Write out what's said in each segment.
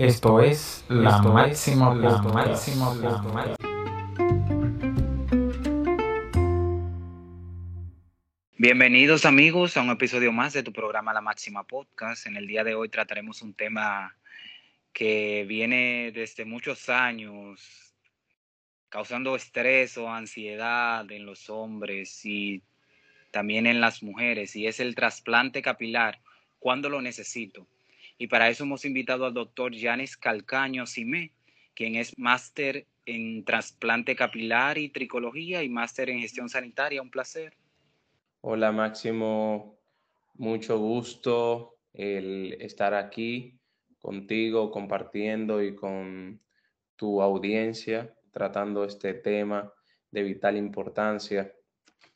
Esto es la máxima, la máxima, la máxima. Bienvenidos amigos a un episodio más de tu programa La Máxima Podcast. En el día de hoy trataremos un tema que viene desde muchos años causando estrés o ansiedad en los hombres y también en las mujeres y es el trasplante capilar. ¿Cuándo lo necesito? Y para eso hemos invitado al doctor Yanis Calcaño Simé, quien es máster en trasplante capilar y tricología y máster en gestión sanitaria. Un placer. Hola Máximo, mucho gusto el estar aquí contigo, compartiendo y con tu audiencia, tratando este tema de vital importancia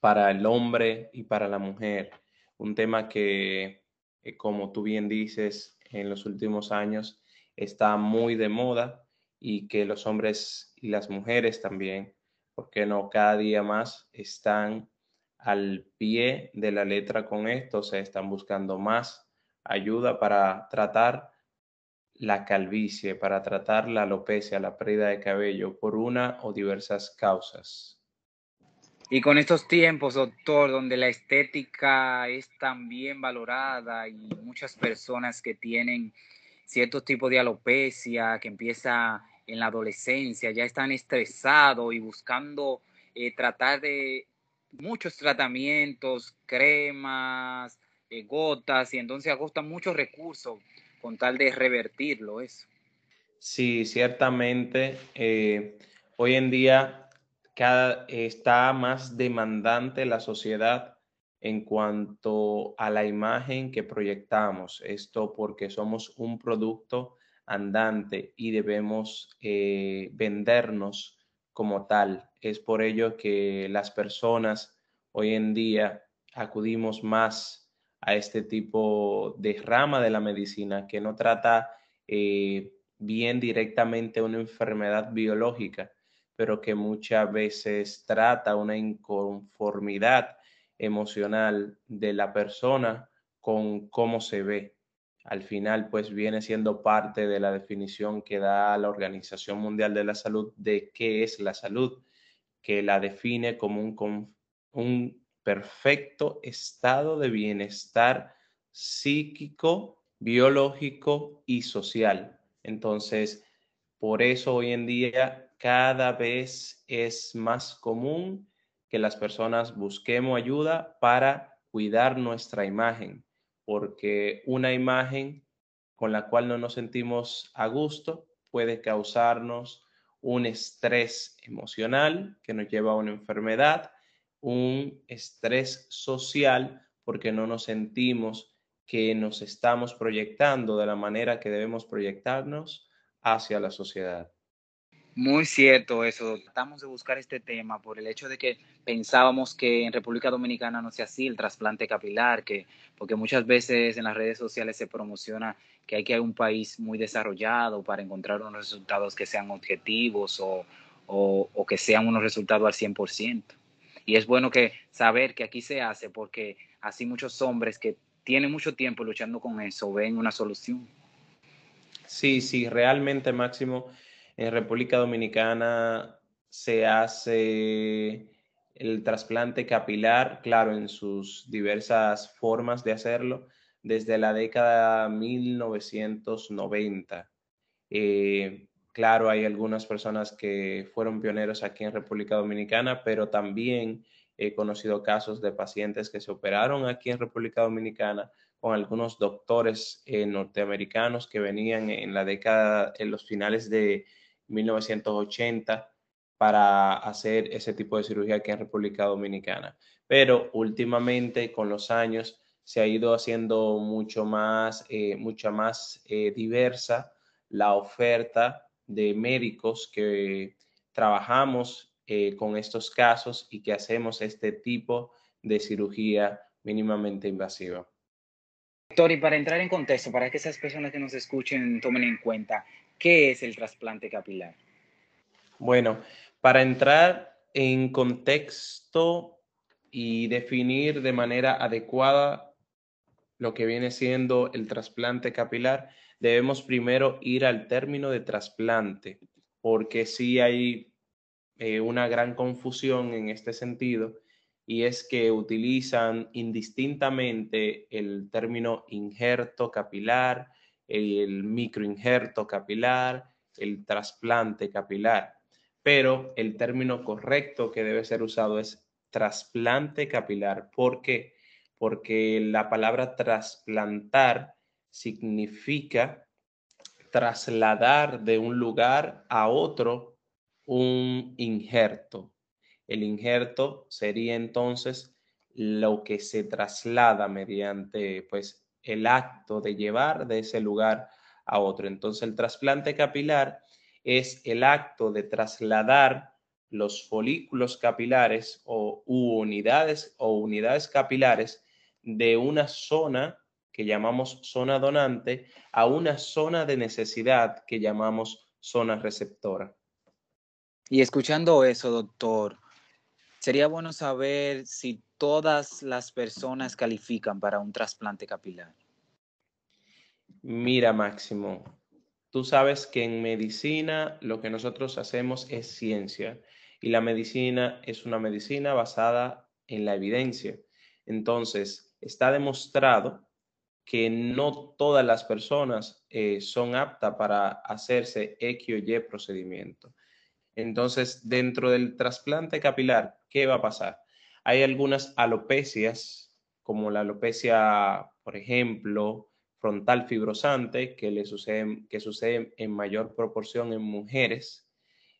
para el hombre y para la mujer. Un tema que, eh, como tú bien dices, en los últimos años está muy de moda y que los hombres y las mujeres también, porque no cada día más están al pie de la letra con esto, se están buscando más ayuda para tratar la calvicie, para tratar la alopecia, la pérdida de cabello por una o diversas causas. Y con estos tiempos, doctor, donde la estética es tan bien valorada y muchas personas que tienen ciertos tipos de alopecia, que empieza en la adolescencia, ya están estresados y buscando eh, tratar de muchos tratamientos, cremas, eh, gotas, y entonces agostan muchos recursos con tal de revertirlo eso. Sí, ciertamente. Eh, hoy en día cada, está más demandante la sociedad en cuanto a la imagen que proyectamos. Esto porque somos un producto andante y debemos eh, vendernos como tal. Es por ello que las personas hoy en día acudimos más a este tipo de rama de la medicina que no trata eh, bien directamente una enfermedad biológica, pero que muchas veces trata una inconformidad emocional de la persona con cómo se ve. Al final, pues viene siendo parte de la definición que da la Organización Mundial de la Salud de qué es la salud, que la define como un, perfecto estado de bienestar psíquico, biológico y social. Entonces, por eso hoy en día cada vez es más común que las personas busquemos ayuda para cuidar nuestra imagen, porque una imagen con la cual no nos sentimos a gusto puede causarnos un estrés emocional que nos lleva a una enfermedad, un estrés social porque no nos sentimos que nos estamos proyectando de la manera que debemos proyectarnos hacia la sociedad. Muy cierto eso. Tratamos de buscar este tema por el hecho de que pensábamos que en República Dominicana no se hacía el trasplante capilar, que porque muchas veces en las redes sociales se promociona que hay que a un país muy desarrollado para encontrar unos resultados que sean objetivos o, o, que sean unos resultados al 100%. Y es bueno que saber que aquí se hace porque así muchos hombres que tienen mucho tiempo luchando con eso ven una solución. Sí, sí, realmente Máximo en República Dominicana se hace el trasplante capilar, claro, en sus diversas formas de hacerlo, desde la década 1990. Eh, claro, hay algunas personas que fueron pioneros aquí en República Dominicana, pero también he conocido casos de pacientes que se operaron aquí en República Dominicana con algunos doctores eh, norteamericanos que venían en la década, en los finales de 1980 para hacer ese tipo de cirugía aquí en República Dominicana. Pero últimamente, con los años, se ha ido haciendo mucho más, eh, mucha más eh, diversa la oferta de médicos que trabajamos eh, con estos casos y que hacemos este tipo de cirugía mínimamente invasiva. Y para entrar en contexto, para que esas personas que nos escuchen tomen en cuenta, ¿Qué es el trasplante capilar? Bueno, para entrar en contexto y definir de manera adecuada lo que viene siendo el trasplante capilar, debemos primero ir al término de trasplante, porque sí hay eh, una gran confusión en este sentido y es que utilizan indistintamente el término injerto capilar, el microinjerto capilar, el trasplante capilar, pero el término correcto que debe ser usado es trasplante capilar. ¿Por qué? Porque la palabra trasplantar significa trasladar de un lugar a otro un injerto. El injerto sería entonces lo que se traslada mediante pues el acto de llevar de ese lugar a otro. Entonces el trasplante capilar es el acto de trasladar los folículos capilares o unidades o unidades capilares de una zona que llamamos zona donante a una zona de necesidad que llamamos zona receptora. Y escuchando eso, doctor, sería bueno saber si todas las personas califican para un trasplante capilar. Mira, Máximo, tú sabes que en medicina lo que nosotros hacemos es ciencia y la medicina es una medicina basada en la evidencia. Entonces, está demostrado que no todas las personas eh, son aptas para hacerse X o Y procedimiento. Entonces, dentro del trasplante capilar, ¿qué va a pasar? Hay algunas alopecias, como la alopecia, por ejemplo, frontal fibrosante, que, le sucede, que en mayor proporción en mujeres.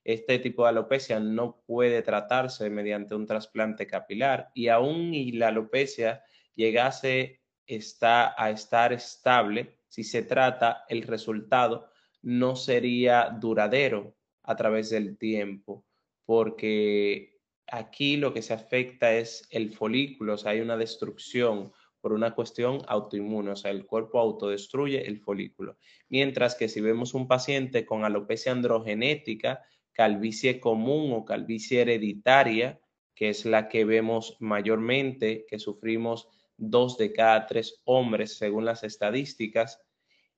Este tipo de alopecia no puede tratarse mediante un trasplante capilar y aún y la alopecia llegase está a estar estable, si se trata, el resultado no sería duradero a través del tiempo, porque aquí lo que se afecta es el folículo, o sea, hay una destrucción por una cuestión autoinmune, o sea, el cuerpo autodestruye el folículo. Mientras que si vemos un paciente con alopecia androgenética, calvicie común o calvicie hereditaria, que es la que vemos mayormente, que sufrimos dos de cada tres hombres según las estadísticas,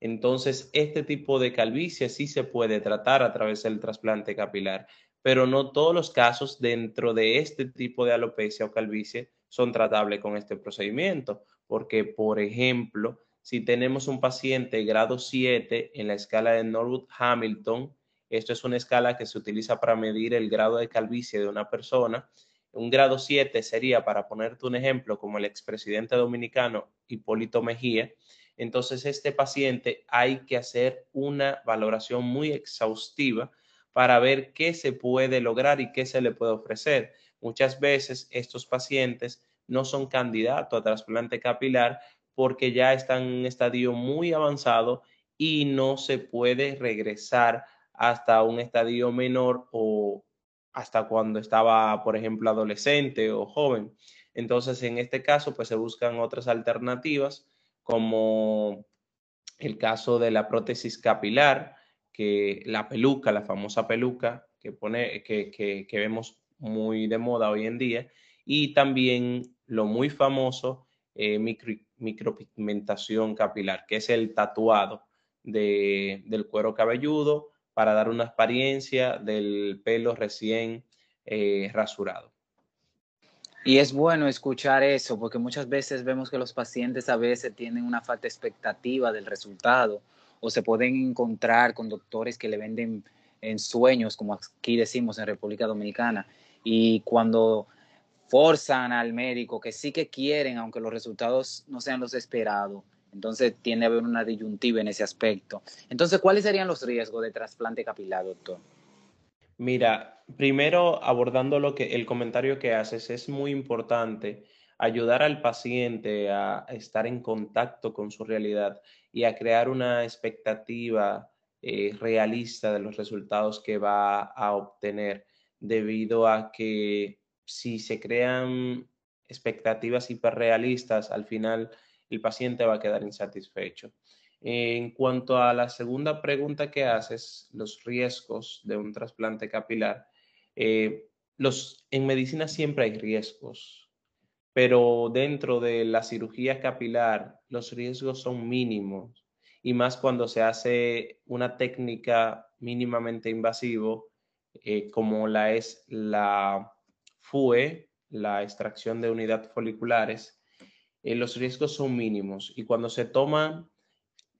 entonces, este tipo de calvicie sí se puede tratar a través del trasplante capilar, pero no todos los casos dentro de este tipo de alopecia o calvicie son tratables con este procedimiento, porque, por ejemplo, si tenemos un paciente grado 7 en la escala de Norwood Hamilton, esto es una escala que se utiliza para medir el grado de calvicie de una persona. Un grado 7 sería, para ponerte un ejemplo, como el expresidente dominicano Hipólito Mejía, entonces este paciente hay que hacer una valoración muy exhaustiva para ver qué se puede lograr y qué se le puede ofrecer. Muchas veces estos pacientes no son candidatos a trasplante capilar porque ya están en un estadio muy avanzado y no se puede regresar hasta un estadio menor o hasta cuando estaba, por ejemplo, adolescente o joven. Entonces, en este caso, pues se buscan otras alternativas como el caso de la prótesis capilar, que la peluca, la famosa peluca que, pone, que, que, vemos muy de moda hoy en día, y también lo muy famoso eh, micropigmentación capilar, que es el tatuado de, del cuero cabelludo para dar una apariencia del pelo recién eh, rasurado. Y es bueno escuchar eso, porque muchas veces vemos que los pacientes a veces tienen una falta expectativa del resultado o se pueden encontrar con doctores que le venden en sueños, como aquí decimos en República Dominicana, y cuando forzan al médico que sí que quieren, aunque los resultados no sean los esperados, entonces tiene a haber una disyuntiva en ese aspecto. Entonces, ¿cuáles serían los riesgos de trasplante capilar, doctor? Mira, primero abordando lo que el comentario que haces, es muy importante ayudar al paciente a estar en contacto con su realidad y a crear una expectativa eh, realista de los resultados que va a obtener, debido a que si se crean expectativas hiperrealistas, al final el paciente va a quedar insatisfecho. En cuanto a la segunda pregunta que haces, los riesgos de un trasplante capilar, eh, los, en medicina siempre hay riesgos, pero dentro de la cirugía capilar los riesgos son mínimos y más cuando se hace una técnica mínimamente invasivo eh, como la es la FUE, la extracción de unidades foliculares, eh, los riesgos son mínimos. Y cuando se toman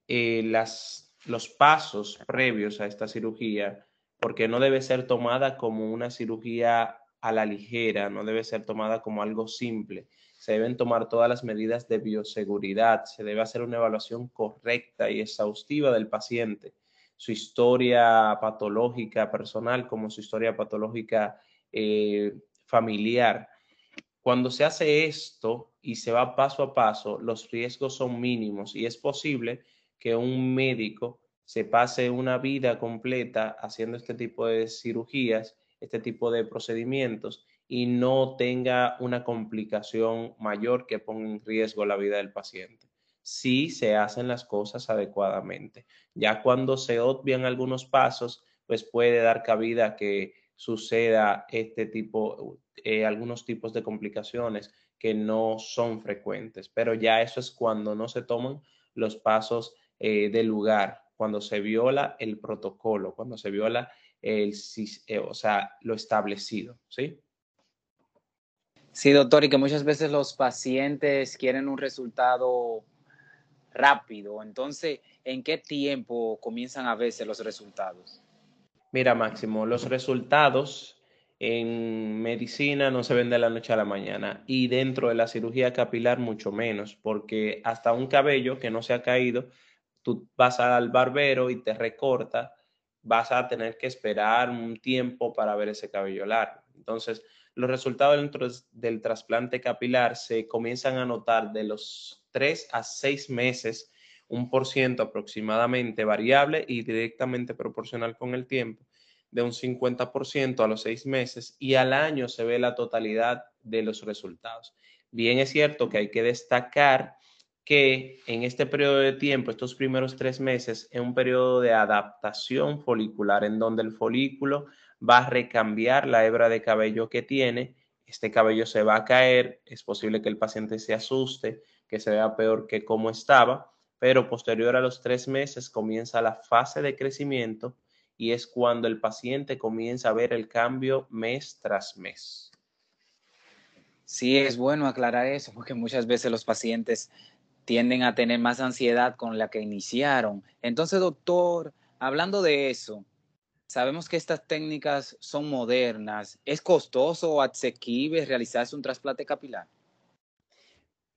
eh, las, los pasos previos a esta cirugía, porque no debe ser tomada como una cirugía a la ligera, no debe ser tomada como algo simple. Se deben tomar todas las medidas de bioseguridad, se debe hacer una evaluación correcta y exhaustiva del paciente, su historia patológica personal como su historia patológica eh, familiar. Cuando se hace esto y se va paso a paso, los riesgos son mínimos y es posible que un médico se pase una vida completa haciendo este tipo de cirugías este tipo de procedimientos y no tenga una complicación mayor que ponga en riesgo la vida del paciente. Si se hacen las cosas adecuadamente. Ya cuando se obvian algunos pasos, pues puede dar cabida que suceda este tipo, eh, algunos tipos de complicaciones que no son frecuentes. Pero ya eso es cuando no se toman los pasos eh, del lugar, cuando se viola el protocolo, cuando se viola el, eh, o sea, lo establecido, ¿sí? Sí, doctor, y que muchas veces los pacientes quieren un resultado rápido. Entonces, ¿en qué tiempo comienzan a verse los resultados? Mira, Máximo, los resultados en medicina no se ven de la noche a la mañana y dentro de la cirugía capilar mucho menos, porque hasta un cabello que no se ha caído, tú vas al barbero y te recorta vas a tener que esperar un tiempo para ver ese cabello largo. Entonces, los resultados del trasplante capilar se comienzan a notar de los 3 a 6 meses, un por ciento aproximadamente variable y directamente proporcional con el tiempo, de un 50% a los 6 meses y al año se ve la totalidad de los resultados. Bien es cierto que hay que destacar que en este periodo de tiempo, estos primeros tres meses, es un periodo de adaptación folicular en donde el folículo va a recambiar la hebra de cabello que tiene, este cabello se va a caer, es posible que el paciente se asuste, que se vea peor que como estaba, pero posterior a los tres meses comienza la fase de crecimiento y es cuando el paciente comienza a ver el cambio mes tras mes. Sí, es bueno aclarar eso, porque muchas veces los pacientes tienden a tener más ansiedad con la que iniciaron. Entonces, doctor, hablando de eso, sabemos que estas técnicas son modernas. ¿Es costoso o asequible realizarse un trasplante capilar?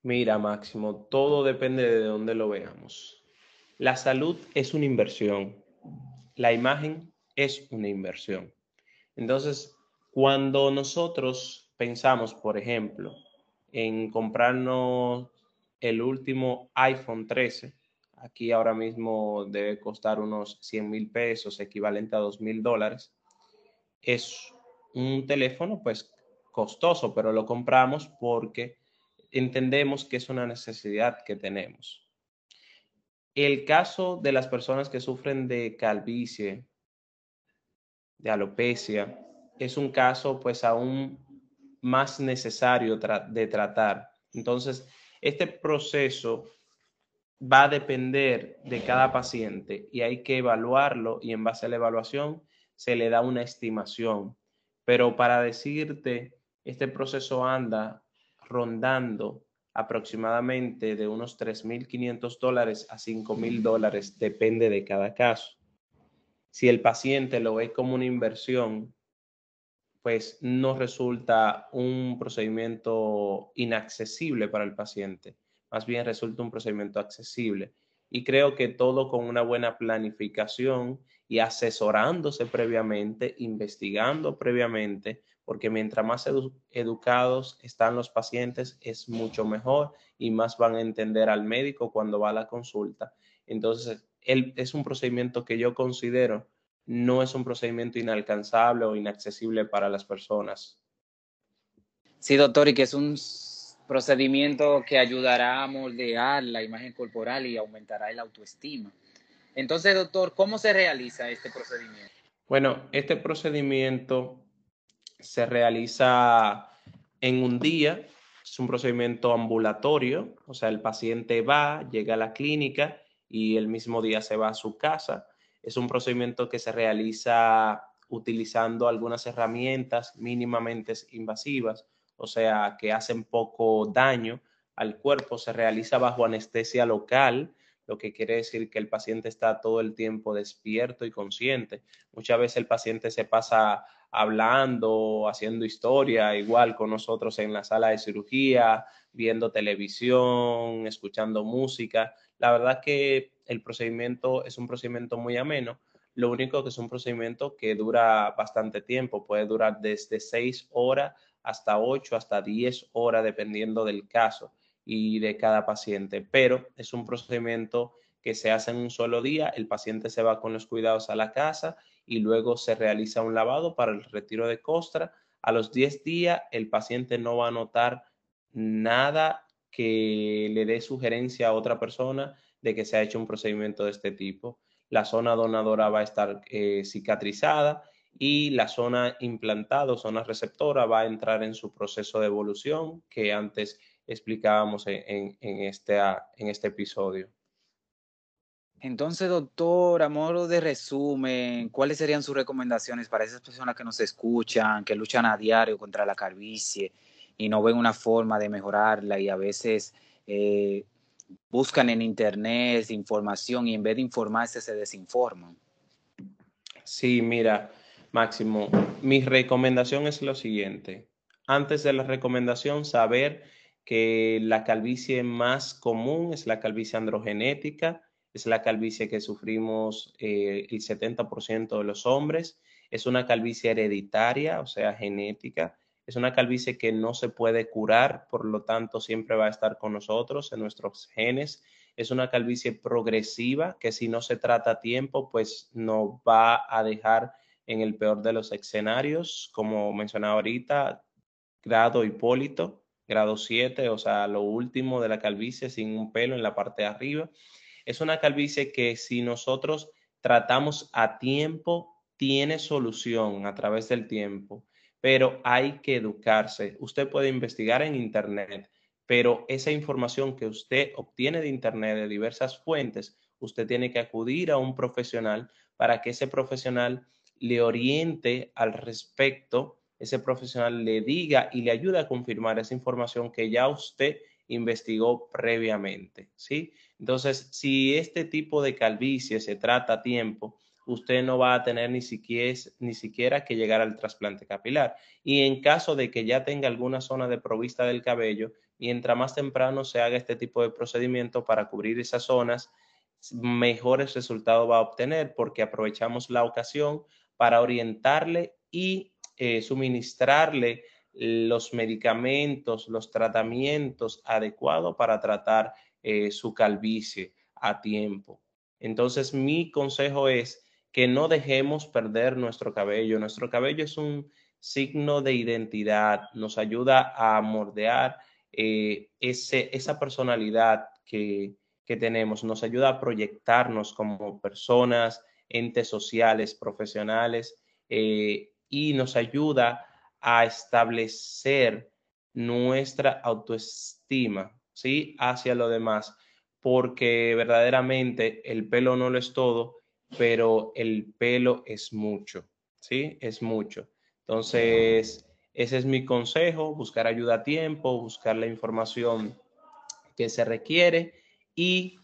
Mira, Máximo, todo depende de dónde lo veamos. La salud es una inversión. La imagen es una inversión. Entonces, cuando nosotros pensamos, por ejemplo, en comprarnos el último iPhone 13, aquí ahora mismo debe costar unos 100 mil pesos, equivalente a 2 mil dólares. Es un teléfono pues costoso, pero lo compramos porque entendemos que es una necesidad que tenemos. El caso de las personas que sufren de calvicie, de alopecia, es un caso pues aún más necesario de tratar. Entonces, este proceso va a depender de cada paciente y hay que evaluarlo y en base a la evaluación se le da una estimación. Pero para decirte, este proceso anda rondando aproximadamente de unos 3.500 dólares a 5.000 dólares, depende de cada caso. Si el paciente lo ve como una inversión, pues no resulta un procedimiento inaccesible para el paciente, más bien resulta un procedimiento accesible. Y creo que todo con una buena planificación y asesorándose previamente, investigando previamente, porque mientras más educados están los pacientes, es mucho mejor y más van a entender al médico cuando va a la consulta. Entonces, es un procedimiento que yo considero no es un procedimiento inalcanzable o inaccesible para las personas. Sí, doctor, y que es un procedimiento que ayudará a moldear la imagen corporal y aumentará el autoestima. Entonces, doctor, ¿cómo se realiza este procedimiento? Bueno, este procedimiento se realiza en un día, es un procedimiento ambulatorio, o sea, el paciente va, llega a la clínica y el mismo día se va a su casa. Es un procedimiento que se realiza utilizando algunas herramientas mínimamente invasivas, o sea, que hacen poco daño al cuerpo. Se realiza bajo anestesia local, lo que quiere decir que el paciente está todo el tiempo despierto y consciente. Muchas veces el paciente se pasa hablando, haciendo historia, igual con nosotros en la sala de cirugía, viendo televisión, escuchando música. La verdad que el procedimiento es un procedimiento muy ameno. Lo único que es un procedimiento que dura bastante tiempo, puede durar desde seis horas hasta ocho, hasta diez horas, dependiendo del caso y de cada paciente. Pero es un procedimiento que se hace en un solo día, el paciente se va con los cuidados a la casa y luego se realiza un lavado para el retiro de costra. A los 10 días el paciente no va a notar nada que le dé sugerencia a otra persona de que se ha hecho un procedimiento de este tipo. La zona donadora va a estar eh, cicatrizada y la zona implantada, zona receptora, va a entrar en su proceso de evolución que antes explicábamos en, este, en este episodio. Entonces, doctor, a modo de resumen, ¿cuáles serían sus recomendaciones para esas personas que nos escuchan, que luchan a diario contra la calvicie y no ven una forma de mejorarla y a veces eh, buscan en internet información y en vez de informarse se desinforman? Sí, mira, Máximo, mi recomendación es lo siguiente. Antes de la recomendación, saber que la calvicie más común es la calvicie androgenética es la calvicie que sufrimos eh, el 70% de los hombres, es una calvicie hereditaria, o sea, genética, es una calvicie que no se puede curar, por lo tanto siempre va a estar con nosotros en nuestros genes. Es una calvicie progresiva que si no se trata a tiempo, pues nos va a dejar en el peor de los escenarios, como mencionaba ahorita, grado hipólito, grado 7, o sea, lo último de la calvicie sin un pelo en la parte de arriba. Es una calvicie que si nosotros tratamos a tiempo, tiene solución a través del tiempo, pero hay que educarse. Usted puede investigar en Internet, pero esa información que usted obtiene de Internet de diversas fuentes, usted tiene que acudir a un profesional para que ese profesional le oriente al respecto, ese profesional le diga y le ayude a confirmar esa información que ya usted investigó previamente, ¿sí? Entonces, si este tipo de calvicie se trata a tiempo, usted no va a tener ni siquiera, ni siquiera que llegar al trasplante capilar. Y en caso de que ya tenga alguna zona de provista del cabello, mientras más temprano se haga este tipo de procedimiento para cubrir esas zonas, mejores resultados va a obtener porque aprovechamos la ocasión para orientarle y eh, suministrarle los medicamentos, los tratamientos adecuados para tratar eh, su calvicie a tiempo. Entonces, mi consejo es que no dejemos perder nuestro cabello. Nuestro cabello es un signo de identidad, nos ayuda a mordear eh, ese, esa personalidad que, que tenemos, nos ayuda a proyectarnos como personas, entes sociales, profesionales, eh, y nos ayuda a establecer nuestra autoestima, ¿sí? Hacia lo demás, porque verdaderamente el pelo no lo es todo, pero el pelo es mucho, ¿sí? Es mucho. Entonces, ese es mi consejo, buscar ayuda a tiempo, buscar la información que se requiere y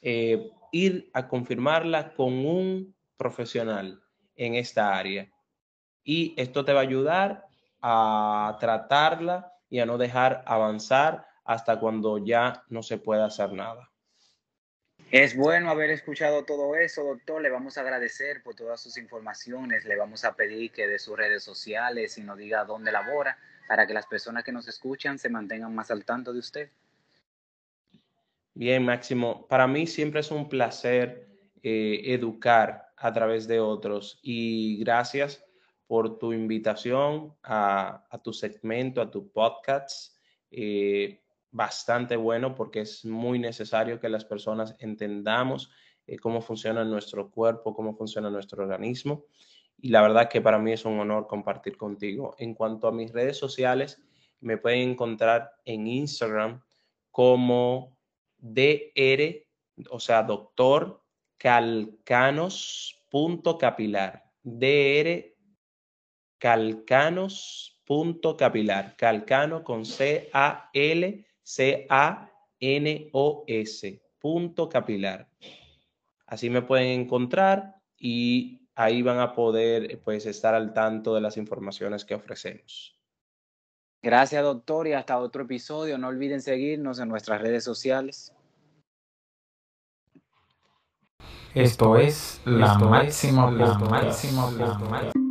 eh, ir a confirmarla con un profesional en esta área. Y esto te va a ayudar a tratarla y a no dejar avanzar hasta cuando ya no se pueda hacer nada. Es bueno haber escuchado todo eso, doctor. Le vamos a agradecer por todas sus informaciones. Le vamos a pedir que de sus redes sociales y nos diga dónde labora para que las personas que nos escuchan se mantengan más al tanto de usted. Bien, Máximo. Para mí siempre es un placer eh, educar a través de otros y gracias por tu invitación a, tu segmento, a tu podcast. Eh, bastante bueno porque es muy necesario que las personas entendamos eh, cómo funciona nuestro cuerpo, cómo funciona nuestro organismo. Y la verdad que para mí es un honor compartir contigo. En cuanto a mis redes sociales, me pueden encontrar en Instagram como DR o sea, doctor calcanos.capilar. DR calcanos.capilar. Calcano con C-A-L-C-A-N-O-S. Punto capilar. Así me pueden encontrar y ahí van a poder pues estar al tanto de las informaciones que ofrecemos. Gracias, doctor, y hasta otro episodio. No olviden seguirnos en nuestras redes sociales. Esto es la máxima, la máxima, la máxima.